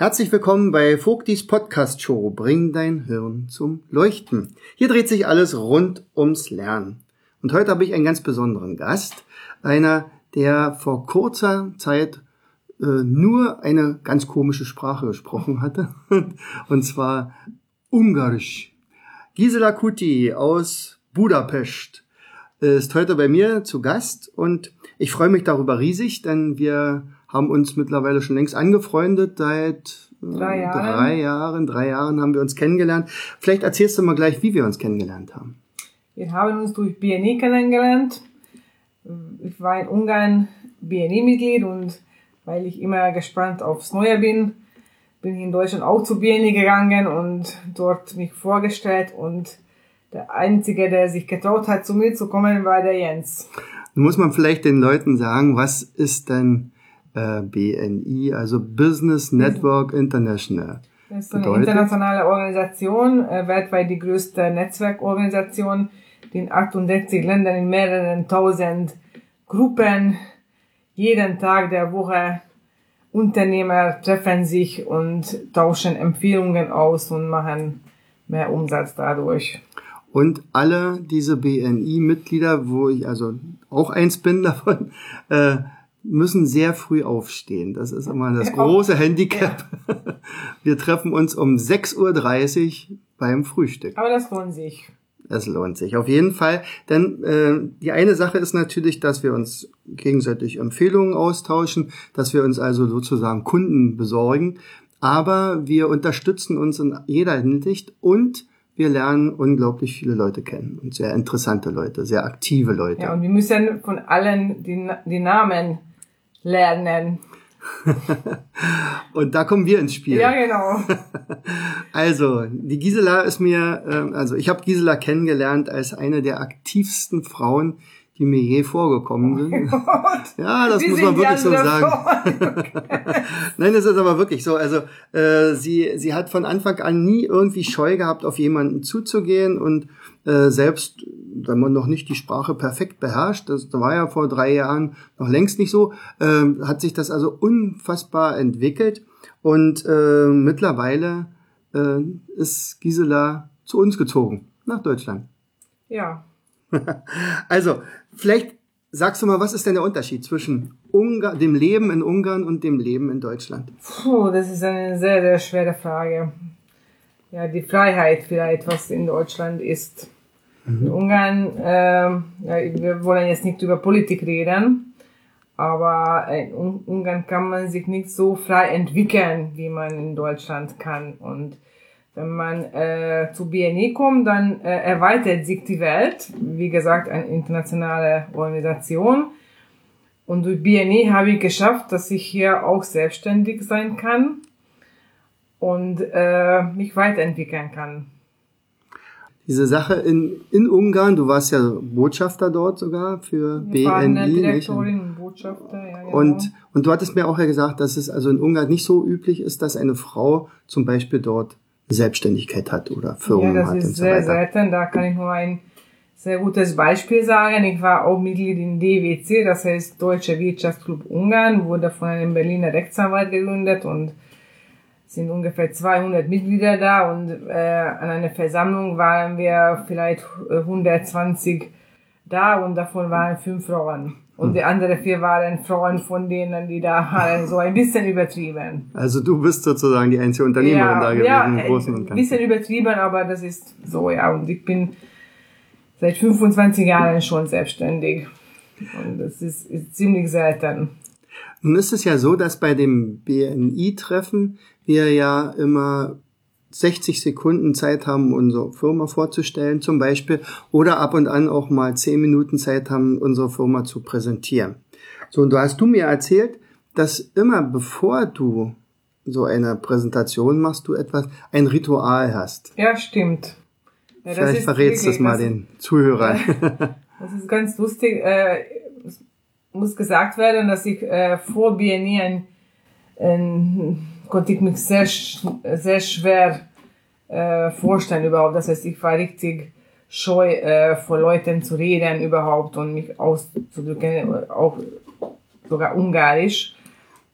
Herzlich willkommen bei Vogtis Podcast Show. Bring dein Hirn zum Leuchten. Hier dreht sich alles rund ums Lernen. Und heute habe ich einen ganz besonderen Gast. Einer, der vor kurzer Zeit äh, nur eine ganz komische Sprache gesprochen hatte. Und zwar Ungarisch. Gisela Kuti aus Budapest ist heute bei mir zu Gast und ich freue mich darüber riesig, denn wir haben uns mittlerweile schon längst angefreundet. Seit äh, drei Jahren. drei Jahren, drei Jahren haben wir uns kennengelernt. Vielleicht erzählst du mal gleich, wie wir uns kennengelernt haben. Wir haben uns durch BNI kennengelernt. Ich war in Ungarn BNI-Mitglied und weil ich immer gespannt aufs Neue bin, bin ich in Deutschland auch zu BNI gegangen und dort mich vorgestellt und der Einzige, der sich getraut hat, zu mir zu kommen, war der Jens. Nun muss man vielleicht den Leuten sagen, was ist denn äh, BNI, also Business Network International. Das ist eine Bedeutet? internationale Organisation, äh, weltweit die größte Netzwerkorganisation, die in 68 Ländern in mehreren tausend Gruppen jeden Tag der Woche Unternehmer treffen sich und tauschen Empfehlungen aus und machen mehr Umsatz dadurch. Und alle diese BNI-Mitglieder, wo ich also auch eins bin davon, äh, müssen sehr früh aufstehen. Das ist immer das große Handicap. Wir treffen uns um 6.30 Uhr beim Frühstück. Aber das lohnt sich. Es lohnt sich auf jeden Fall, denn äh, die eine Sache ist natürlich, dass wir uns gegenseitig Empfehlungen austauschen, dass wir uns also sozusagen Kunden besorgen, aber wir unterstützen uns in jeder Hinsicht und wir lernen unglaublich viele Leute kennen und sehr interessante Leute, sehr aktive Leute. Ja, und wir müssen von allen die, die Namen lernen. und da kommen wir ins Spiel. Ja, genau. also, die Gisela ist mir, äh, also ich habe Gisela kennengelernt als eine der aktivsten Frauen, die mir je vorgekommen sind. Oh ja, das Wie muss man wirklich so sagen. Nein, das ist aber wirklich so. Also äh, sie, sie hat von Anfang an nie irgendwie Scheu gehabt, auf jemanden zuzugehen und äh, selbst wenn man noch nicht die Sprache perfekt beherrscht, das war ja vor drei Jahren noch längst nicht so, äh, hat sich das also unfassbar entwickelt und äh, mittlerweile äh, ist Gisela zu uns gezogen, nach Deutschland. Ja. also, vielleicht sagst du mal, was ist denn der Unterschied zwischen Ungar dem Leben in Ungarn und dem Leben in Deutschland? Puh, das ist eine sehr, sehr schwere Frage. Ja, die Freiheit vielleicht, was in Deutschland ist. Mhm. In Ungarn, äh, ja, wir wollen jetzt nicht über Politik reden, aber in Ungarn kann man sich nicht so frei entwickeln, wie man in Deutschland kann. Und wenn man äh, zu BNI kommt, dann äh, erweitert sich die Welt. Wie gesagt, eine internationale Organisation. Und durch BNI habe ich geschafft, dass ich hier auch selbstständig sein kann und äh, mich weiterentwickeln kann diese Sache in, in Ungarn, du warst ja Botschafter dort sogar für Wir BNI. Direktorin und Botschafter, ja, genau. Und, und du hattest mir auch ja gesagt, dass es also in Ungarn nicht so üblich ist, dass eine Frau zum Beispiel dort Selbstständigkeit hat oder Firmen hat. Ja, das ist so sehr selten. Da kann ich nur ein sehr gutes Beispiel sagen. Ich war auch Mitglied in DWC, das heißt Deutsche Wirtschaftsclub Ungarn, wurde von einem Berliner Rechtsanwalt gegründet und sind ungefähr 200 Mitglieder da und äh, an einer Versammlung waren wir vielleicht 120 da und davon waren fünf Frauen. Und die anderen vier waren Frauen von denen, die da waren, so ein bisschen übertrieben. Also du bist sozusagen die einzige Unternehmerin ja, da gewesen, ja, im Großen und Ganzen. Ein bisschen übertrieben, aber das ist so, ja. Und ich bin seit 25 Jahren schon selbstständig. Und das ist, ist ziemlich selten. Nun ist es ja so, dass bei dem BNI-Treffen wir ja immer 60 Sekunden Zeit haben, unsere Firma vorzustellen zum Beispiel, oder ab und an auch mal 10 Minuten Zeit haben, unsere Firma zu präsentieren. So, und du hast du mir erzählt, dass immer bevor du so eine Präsentation machst, du etwas, ein Ritual hast. Ja, stimmt. Ja, Vielleicht verrätst du es mal den Zuhörern. das ist ganz lustig. Äh, es muss gesagt werden, dass ich äh, vor BNI ein, ein konnte ich mich sehr, sehr schwer äh, vorstellen überhaupt. Das heißt, ich war richtig scheu, äh, vor Leuten zu reden überhaupt und mich auszudrücken, auch sogar ungarisch.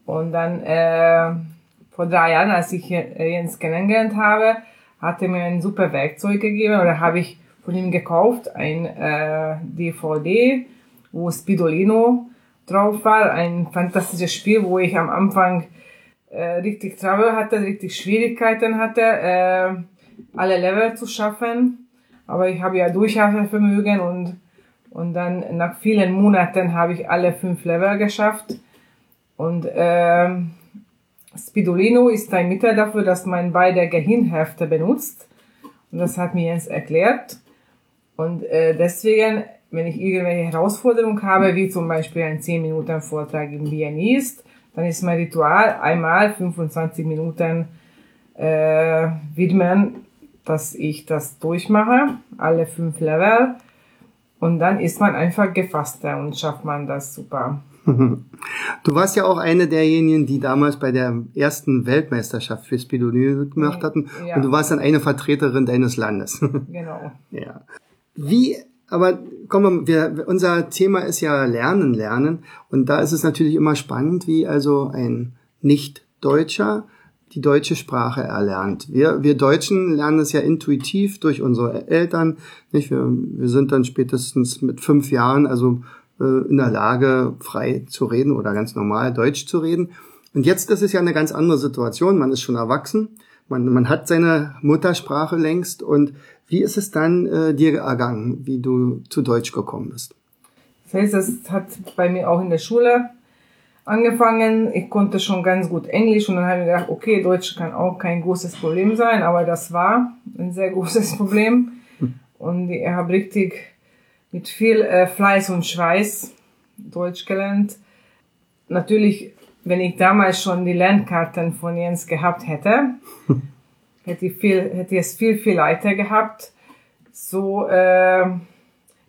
Und dann äh, vor drei Jahren, als ich Jens kennengelernt habe, hat er mir ein super Werkzeug gegeben oder habe ich von ihm gekauft, ein äh, DVD, wo Spidolino drauf war, ein fantastisches Spiel, wo ich am Anfang äh, richtig Trouble hatte, richtig Schwierigkeiten hatte, äh, alle Level zu schaffen aber ich habe ja Durchhaltevermögen und, und dann nach vielen Monaten habe ich alle fünf Level geschafft. Und äh, Spidolino ist ein Mittel dafür, dass man beide Gehirnhälfte benutzt. Und das hat mir Jens erklärt. Und äh, deswegen, wenn ich irgendwelche Herausforderungen habe, wie zum Beispiel ein 10 Minuten Vortrag im ist, dann ist mein Ritual einmal 25 Minuten äh, widmen dass ich das durchmache, alle fünf Level. Und dann ist man einfach gefasster und schafft man das super. Du warst ja auch eine derjenigen, die damals bei der ersten Weltmeisterschaft für Spidolino gemacht hatten. Ja. Und du warst dann eine Vertreterin deines Landes. Genau. Ja. Wie, aber komm, wir, unser Thema ist ja Lernen, Lernen. Und da ist es natürlich immer spannend, wie also ein Nicht-Deutscher die deutsche Sprache erlernt. Wir, wir Deutschen lernen es ja intuitiv durch unsere Eltern. Nicht? Wir, wir sind dann spätestens mit fünf Jahren also äh, in der Lage, frei zu reden oder ganz normal Deutsch zu reden. Und jetzt ist es ja eine ganz andere Situation. Man ist schon erwachsen. Man, man hat seine Muttersprache längst. Und wie ist es dann äh, dir ergangen, wie du zu Deutsch gekommen bist? Das heißt, das hat bei mir auch in der Schule angefangen. Ich konnte schon ganz gut Englisch und dann habe ich gedacht, okay, Deutsch kann auch kein großes Problem sein, aber das war ein sehr großes Problem. Und ich habe richtig mit viel äh, Fleiß und Schweiß Deutsch gelernt. Natürlich, wenn ich damals schon die Lernkarten von Jens gehabt hätte, hätte ich, viel, hätte ich es viel, viel leichter gehabt. So, äh,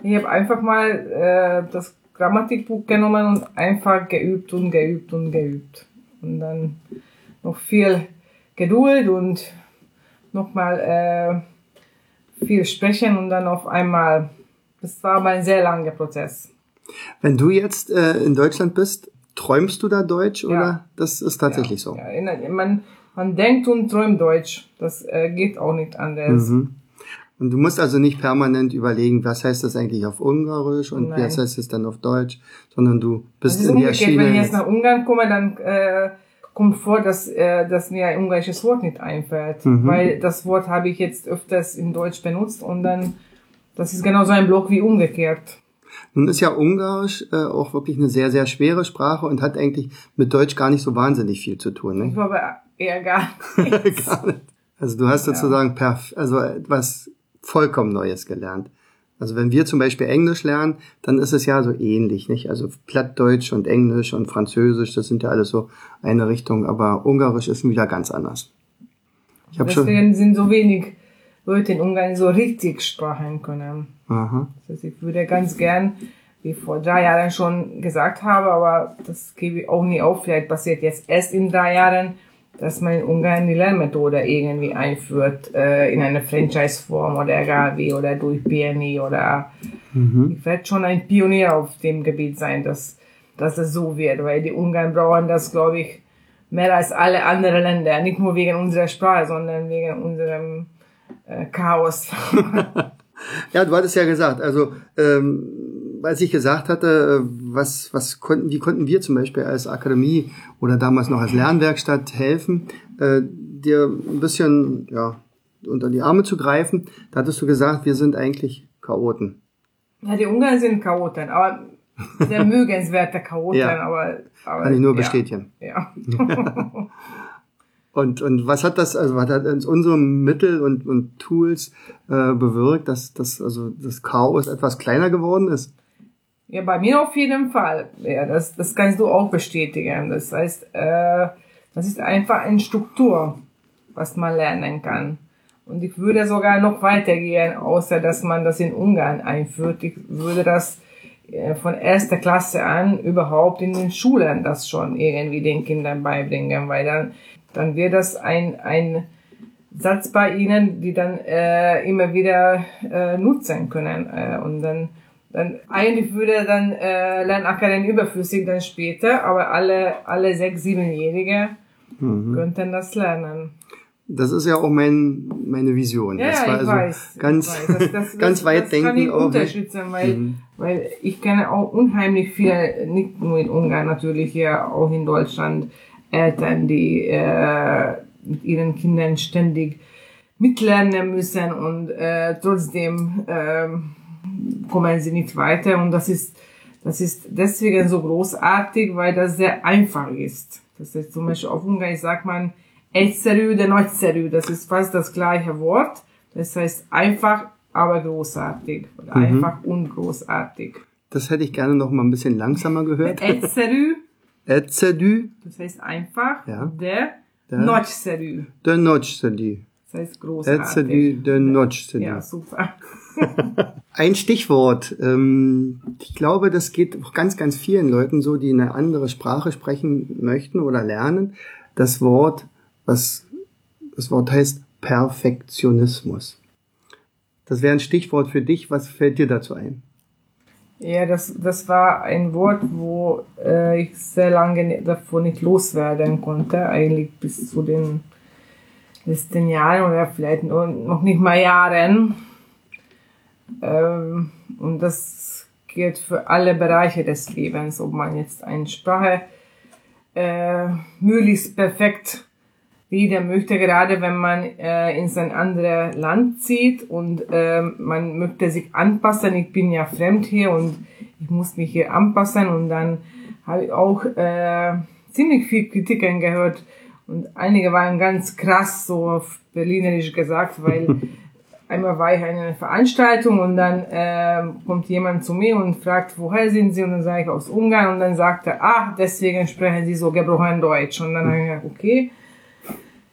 ich habe einfach mal äh, das Grammatikbuch genommen und einfach geübt und geübt und geübt. Und dann noch viel Geduld und nochmal äh, viel sprechen und dann auf einmal. Das war aber ein sehr langer Prozess. Wenn du jetzt äh, in Deutschland bist, träumst du da Deutsch ja. oder das ist tatsächlich ja, so? Ja, man, man denkt und träumt Deutsch. Das äh, geht auch nicht anders. Mhm. Und du musst also nicht permanent überlegen, was heißt das eigentlich auf Ungarisch und Nein. was heißt es dann auf Deutsch, sondern du bist in der Schiene. Wenn ich jetzt nach Ungarn komme, dann äh, kommt vor, dass, äh, dass mir ein ungarisches Wort nicht einfällt, mhm. weil das Wort habe ich jetzt öfters in Deutsch benutzt und dann, das ist genau so ein Block wie umgekehrt. Nun ist ja Ungarisch äh, auch wirklich eine sehr, sehr schwere Sprache und hat eigentlich mit Deutsch gar nicht so wahnsinnig viel zu tun. Ne? Ich glaube eher gar nicht. gar nicht. Also du hast sozusagen perf also etwas vollkommen Neues gelernt. Also wenn wir zum Beispiel Englisch lernen, dann ist es ja so ähnlich, nicht? Also Plattdeutsch und Englisch und Französisch, das sind ja alles so eine Richtung, aber Ungarisch ist wieder ganz anders. Ich hab Deswegen schon sind so wenig Leute in Ungarn so richtig sprechen können. Aha. Heißt, ich würde ganz gern, wie vor drei Jahren schon gesagt habe, aber das gebe ich auch nie auf. Vielleicht passiert jetzt erst in drei Jahren, dass man in Ungarn die Lernmethode irgendwie einführt, äh, in einer Franchise-Form oder egal wie, oder durch BNI oder mhm. ich werde schon ein Pionier auf dem Gebiet sein, dass, dass es so wird, weil die Ungarn brauchen das, glaube ich, mehr als alle anderen Länder, nicht nur wegen unserer Sprache, sondern wegen unserem äh, Chaos. ja, du hattest ja gesagt, also ähm, als ich gesagt hatte, äh, was, was konnten, wie konnten wir zum Beispiel als Akademie oder damals noch als Lernwerkstatt helfen, äh, dir ein bisschen ja, unter die Arme zu greifen, da hattest du gesagt, wir sind eigentlich Chaoten. Ja, die Ungarn sind Chaoten, aber sehr mögenswerte Chaoten, ja. aber, aber. Kann ich nur bestätigen. Ja. Und, und was hat das, also was hat unsere Mittel und, und Tools äh, bewirkt, dass, dass also das Chaos etwas kleiner geworden ist? Ja, bei mir auf jeden Fall. Ja, das, das kannst du auch bestätigen. Das heißt, äh, Das ist einfach eine Struktur, was man lernen kann. Und ich würde sogar noch weitergehen, außer dass man das in Ungarn einführt. Ich würde das äh, von erster Klasse an überhaupt in den Schulen das schon irgendwie den Kindern beibringen, weil dann, dann wird das ein, ein Satz bei ihnen, die dann äh, immer wieder äh, nutzen können. Äh, und dann, dann eigentlich würde dann äh, Lernakademie überflüssig dann später, aber alle, alle sechs, siebenjährige mhm. könnten das lernen. Das ist ja auch mein, meine Vision. Ja, das war ich also weiß, ganz, ich weiß. Das, das, ganz das, weit das denken. kann ich auch. unterstützen, weil, Mhm. weil ich kenne auch unheimlich viele, nicht nur in Ungarn natürlich, ja auch in Deutschland, Eltern, die äh, mit ihren Kindern ständig mitlernen müssen und äh, trotzdem ähm, kommen sie nicht weiter und das ist das ist deswegen so großartig, weil das sehr einfach ist. Das ist zum Beispiel auf Ungarisch sagt man egyszerű, de nagyszerű. Das ist fast das gleiche Wort. Das heißt einfach, aber großartig. Oder Mhm. einfach und großartig. Das hätte ich gerne noch mal ein bisschen langsamer gehört. Egyszerű, Etzedü, das heißt einfach, Ja. de Der- nagyszerű. de nočsedü. Das heißt großartig. Etzedü, de nočsedü. Ja, super. Ein Stichwort. Ähm, ich glaube, das geht auch ganz, ganz vielen Leuten so, die eine andere Sprache sprechen möchten oder lernen. Das Wort, was das Wort heißt Perfektionismus. Das wäre ein Stichwort für dich. Was fällt dir dazu ein? Ja, das, das war ein Wort, wo äh, ich sehr lange davon nicht loswerden konnte, eigentlich bis zu den letzten Jahren oder vielleicht noch nicht mal Jahren. Ähm, und das gilt für alle Bereiche des Lebens, ob man jetzt eine Sprache äh, möglichst perfekt reden möchte, gerade wenn man äh, in sein anderes Land zieht und ähm, man möchte sich anpassen. Ich bin ja fremd hier und ich muss mich hier anpassen und dann habe ich auch äh, ziemlich viel Kritiken gehört und einige waren ganz krass so auf Berlinerisch gesagt, weil einmal war ich in einer Veranstaltung und dann ähm, kommt jemand zu mir und fragt, woher sind Sie? Und dann sage ich aus Ungarn und dann sagt er, ah, deswegen sprechen Sie so gebrochen Deutsch. Und dann habe ich gedacht, okay.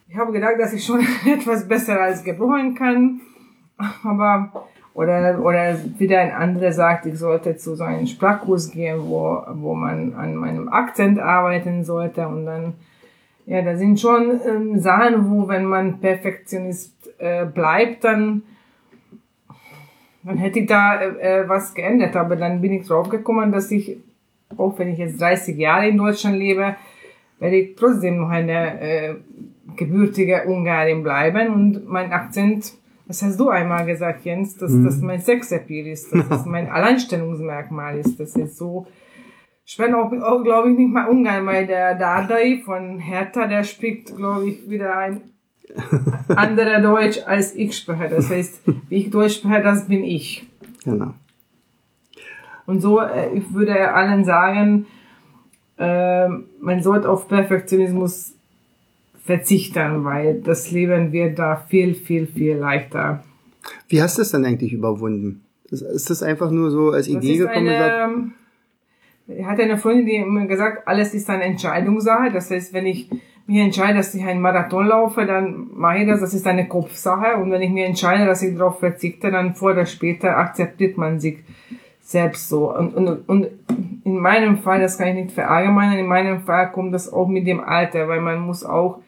Ich habe gedacht, dass ich schon etwas besser als gebrochen kann, aber oder oder wieder ein anderer sagt, ich sollte zu so einem Sprachkurs gehen, wo wo man an meinem Akzent arbeiten sollte und dann ja, da sind schon ähm, Sachen, wo wenn man Perfektionist äh, bleibt, dann dann hätte ich da äh, äh, was geändert, aber dann bin ich drauf gekommen, dass ich auch wenn ich jetzt 30 Jahre in Deutschland lebe, werde ich trotzdem noch eine äh, gebürtige Ungarin bleiben und mein Akzent, das hast du einmal gesagt, Jens, dass das mein Sexappeal ist, dass das mein Alleinstellungsmerkmal ist. Das ist so, ich bin auch, auch glaube ich, nicht mal Ungarn, weil der Dardai von Hertha, der spricht, glaube ich, wieder ein anderer Deutsch als ich spreche. Das heißt, wie ich Deutsch spreche, das bin ich. Genau. Und so, äh, ich würde allen sagen, äh, man sollte auf Perfektionismus verzichten, weil das Leben wird da viel, viel, viel leichter. Wie hast du es dann eigentlich überwunden? Ist, das einfach nur so als Idee gekommen? Gesagt, eine, Freundin, die immer gesagt, alles ist eine Entscheidungssache. Das heißt, wenn ich mich entscheide, dass ich einen Marathon laufe, dann mache ich das. Das ist eine Kopfsache. Und wenn ich mir entscheide, dass ich darauf verzichte, dann vor oder später akzeptiert man sich selbst so. Und, und, und in meinem Fall, das kann ich nicht verallgemeinern, in meinem Fall kommt das auch mit dem Alter, weil man muss auch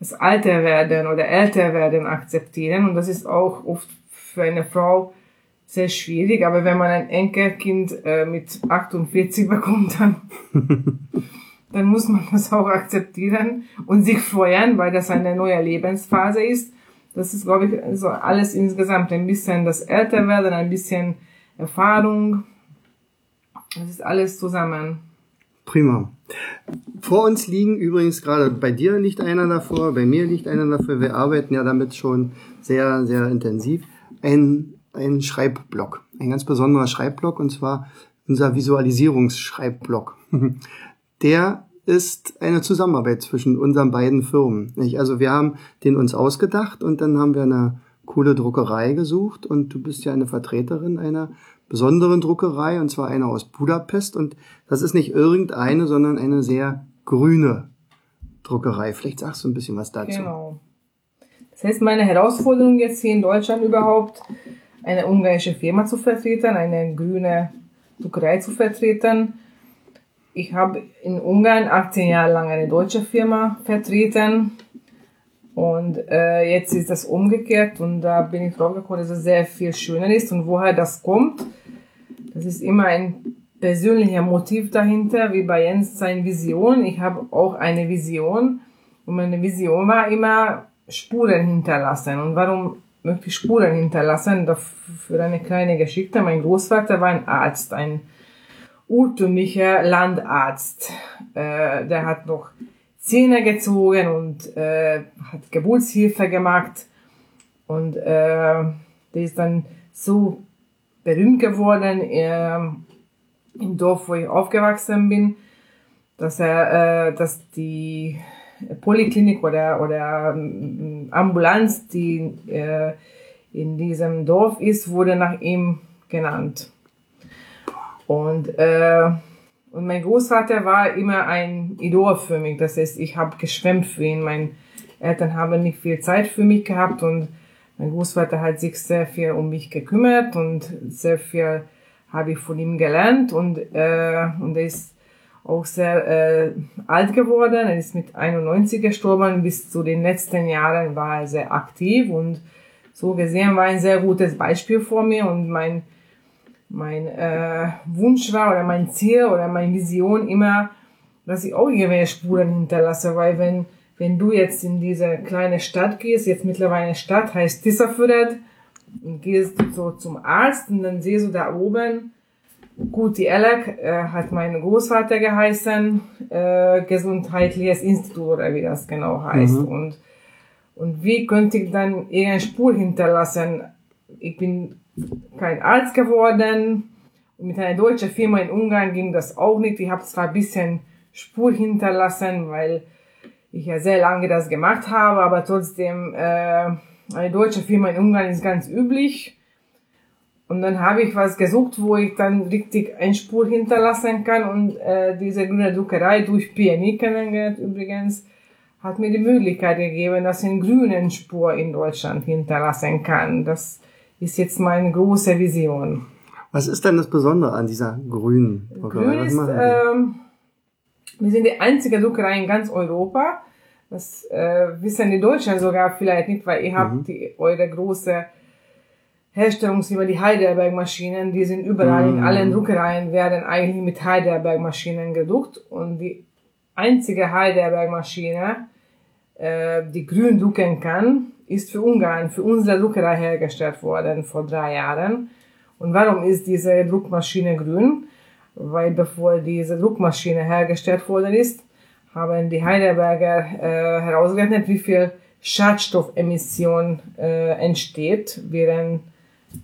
das Alter werden oder älter werden akzeptieren. Und das ist auch oft für eine Frau sehr schwierig. Aber wenn man ein Enkelkind äh, mit 48 bekommt, dann, dann muss man das auch akzeptieren und sich freuen, weil das eine neue Lebensphase ist. Das ist, glaube ich, so alles insgesamt ein bisschen das Älterwerden, ein bisschen Erfahrung. Das ist alles zusammen. Prima. Vor uns liegen übrigens gerade, bei dir liegt einer davor, bei mir liegt einer davor, wir arbeiten ja damit schon sehr, sehr intensiv, ein, ein Schreibblock, ein ganz besonderer Schreibblock und zwar unser Visualisierungsschreibblock. Der ist eine Zusammenarbeit zwischen unseren beiden Firmen. Nicht? Also wir haben den uns ausgedacht und dann haben wir eine coole Druckerei gesucht und du bist ja eine Vertreterin einer besonderen Druckerei und zwar eine aus Budapest und das ist nicht irgendeine, sondern eine sehr grüne Druckerei. Vielleicht sagst du ein bisschen was dazu. Genau. Das heißt, meine Herausforderung jetzt hier in Deutschland überhaupt, eine ungarische Firma zu vertreten, eine grüne Druckerei zu vertreten. Ich habe in Ungarn 18 Jahre lang eine deutsche Firma vertreten und äh, jetzt ist das umgekehrt und da bin ich draufgekommen, dass es sehr viel schöner ist und woher das kommt. Das ist immer ein persönlicher Motiv dahinter, wie bei Jens seine Vision. Ich habe auch eine Vision und meine Vision war immer Spuren hinterlassen. Und warum ich Spuren hinterlassen? Für eine kleine Geschichte. Mein Großvater war ein Arzt, ein urtümlicher Landarzt. Äh, der hat noch Zähne gezogen und äh, hat Geburtshilfe gemacht. Und äh, der ist dann so berühmt geworden äh, im Dorf, wo ich aufgewachsen bin, dass er, äh, dass die Poliklinik oder, oder ähm, Ambulanz, die äh, in diesem Dorf ist, wurde nach ihm genannt. Und, äh, und mein Großvater war immer ein Idol für mich. Das heißt, ich habe geschwemmt für ihn. Meine Eltern haben nicht viel Zeit für mich gehabt und mein Großvater hat sich sehr viel um mich gekümmert und sehr viel habe ich von ihm gelernt und, äh, und er ist auch sehr äh, alt geworden. Er ist mit 91 gestorben. Bis zu den letzten Jahren war er sehr aktiv und so gesehen war ein sehr gutes Beispiel vor mir und mein mein äh, Wunsch war oder mein Ziel oder meine Vision immer, dass ich auch irgendwelche Spuren hinterlasse, weil wenn wenn du jetzt in diese kleine Stadt gehst, jetzt mittlerweile eine Stadt heißt Tissafüret, und gehst so zum Arzt und dann siehst du da oben Guti Elek äh, hat mein Großvater geheißen, äh, Gesundheitliches Institut oder wie das genau heißt. Mhm. Und, und wie könnte ich dann irgendeine Spur hinterlassen? Ich bin kein Arzt geworden. Mit einer deutschen Firma in Ungarn ging das auch nicht. Ich habe zwar ein bisschen Spur hinterlassen, weil ich ja sehr lange das gemacht habe, aber trotzdem, äh, eine deutsche Firma in Ungarn ist ganz üblich. Und dann habe ich was gesucht, wo ich dann richtig eine Spur hinterlassen kann. Und äh, diese grüne Druckerei durch PNI kennengelernt übrigens, hat mir die Möglichkeit gegeben, dass ich eine grüne Spur in Deutschland hinterlassen kann. Das ist jetzt meine große Vision. Was ist denn das Besondere an dieser grünen Druckerei? Grün ist, ähm, wir sind die einzige Druckerei in ganz Europa. Das äh, wissen die Deutschen sogar vielleicht nicht, weil ihr mhm. habt die, eure große Herstellungsfirma, die Heidelberg-Maschinen, die sind überall mm. in allen Druckereien, werden eigentlich mit Heidelberg-Maschinen gedruckt und die einzige Heidelberg-Maschine, äh, die grün drucken kann, ist für Ungarn, für unsere Druckerei hergestellt worden vor drei Jahren. Und warum ist diese Druckmaschine grün? Weil bevor diese Druckmaschine hergestellt worden ist, haben die Heidelberger äh, herausgerechnet, wie viel Schadstoffemission äh, entsteht während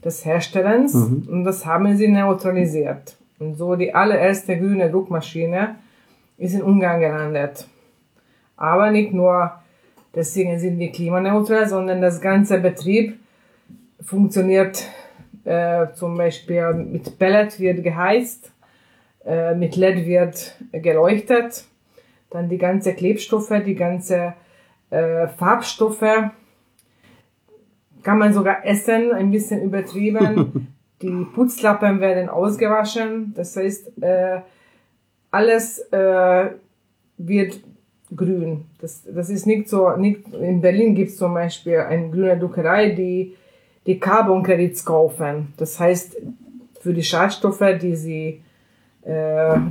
des Herstellens mhm. und das haben sie neutralisiert. Und so die allererste grüne Druckmaschine ist in Ungarn gelandet. Aber nicht nur deswegen sind wir klimaneutral, sondern das ganze Betrieb funktioniert äh, zum Beispiel mit Pellet wird geheizt, äh, mit LED wird geleuchtet, dann die ganze Klebstoffe, die ganze äh, Farbstoffe kann man sogar essen, ein bisschen übertrieben. Die Putzlappen werden ausgewaschen. Das heißt, äh, alles äh, wird grün. Das, das ist nicht so, nicht, in Berlin gibt es zum Beispiel eine grüne Druckerei, die die Carbon Credits kaufen. Das heißt, für die Schadstoffe, die sie äh,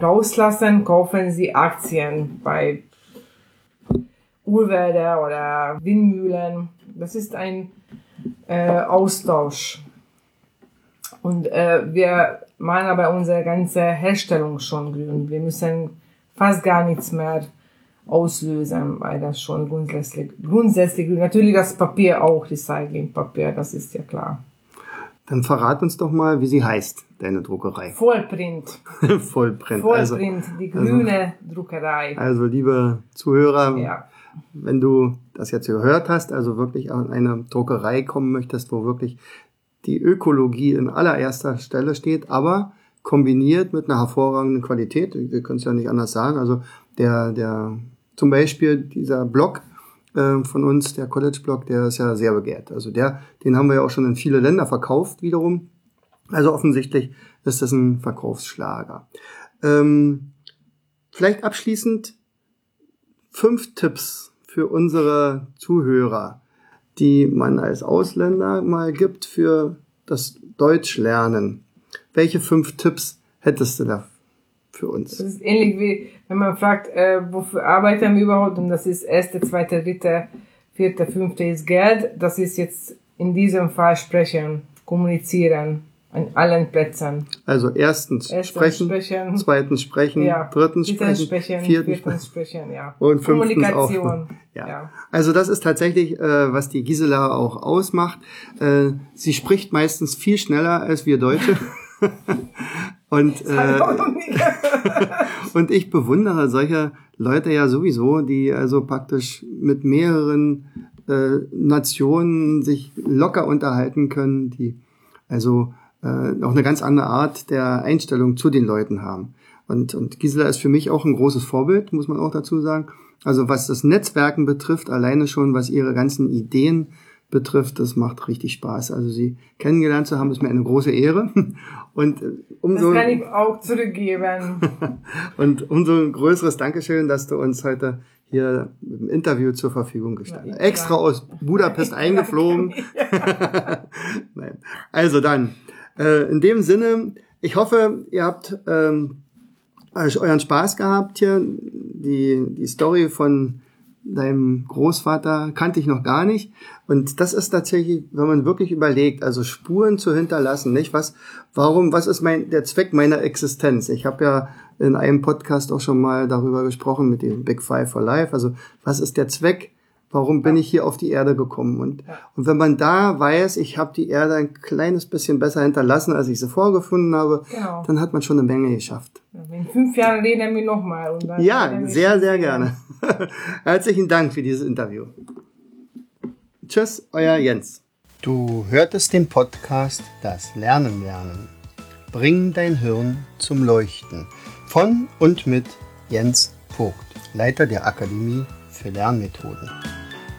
rauslassen, kaufen sie Aktien bei Urwälder oder Windmühlen. Das ist ein äh, Austausch. Und äh, wir machen aber unsere ganze Herstellung schon grün. Wir müssen fast gar nichts mehr auslösen, weil das schon grundsätzlich, grundsätzlich grün. Natürlich das Papier auch, Recyclingpapier, das ist ja klar. Dann verrat uns doch mal, wie sie heißt, deine Druckerei. Vollprint. Vollprint. Vollprint, also, die grüne also, Druckerei. Also, liebe Zuhörer, ja wenn du das jetzt gehört hast, also wirklich an eine Druckerei kommen möchtest, wo wirklich die Ökologie in allererster Stelle steht, aber kombiniert mit einer hervorragenden Qualität, wir können es ja nicht anders sagen, also der, der zum Beispiel dieser Blog äh, von uns, der College-Blog, der ist ja sehr begehrt. Also der, den haben wir ja auch schon in viele Länder verkauft wiederum. Also offensichtlich ist das ein Verkaufsschlager. Ähm, vielleicht abschließend fünf Tipps für unsere Zuhörer, die man als Ausländer mal gibt für das Deutschlernen. Welche fünf Tipps hättest du da für uns? Das ist ähnlich wie, wenn man fragt, äh, wofür arbeiten wir überhaupt? Und das ist erste, zweite, dritte, vierte, fünfte ist Geld. Das ist jetzt in diesem Fall sprechen, kommunizieren an allen Plätzen. Also erstens, erstens sprechen, sprechen, zweitens sprechen, ja, drittens sprechen, sprechen, viertens sprechen, ja. und fünftens auch. Ja. ja. Also das ist tatsächlich, äh, was die Gisela auch ausmacht. Äh, sie spricht meistens viel schneller als wir Deutsche. und, äh, und ich bewundere solche Leute ja sowieso, die also praktisch mit mehreren äh, Nationen sich locker unterhalten können, die also äh, noch eine ganz andere Art der Einstellung zu den Leuten haben. Und, und Gisela ist für mich auch ein großes Vorbild, muss man auch dazu sagen. Also was das Netzwerken betrifft, alleine schon, was ihre ganzen Ideen betrifft, das macht richtig Spaß. Also sie kennengelernt zu haben, ist mir eine große Ehre. Und äh, umso das kann ich auch zurückgeben. und umso größeres Dankeschön, dass du uns heute hier im Interview zur Verfügung gestellt hast. Extra aus Budapest eingeflogen. Nein. Also dann, äh, in dem Sinne, ich hoffe, ihr habt ähm, euren Spaß gehabt hier. Die, die Story von deinem Großvater kannte ich noch gar nicht. Und das ist tatsächlich, wenn man wirklich überlegt, also Spuren zu hinterlassen, nicht? Was, warum, was ist mein, der Zweck meiner Existenz? Ich habe ja in einem Podcast auch schon mal darüber gesprochen mit dem Big Five for Life. Also, was ist der Zweck Warum bin ich hier auf die Erde gekommen? Und, ja. und wenn man da weiß, ich habe die Erde ein kleines bisschen besser hinterlassen, als ich sie vorgefunden habe, genau. dann hat man schon eine Menge geschafft. in fünf Jahren reden wir nochmal. Ja, sehr, sehr gerne. Herzlichen Dank für dieses Interview. Tschüss, euer Jens. Du hörtest den Podcast Das Lernen lernen. Bring dein Hirn zum Leuchten. Von und mit Jens Vogt, Leiter der Akademie für Lernmethoden.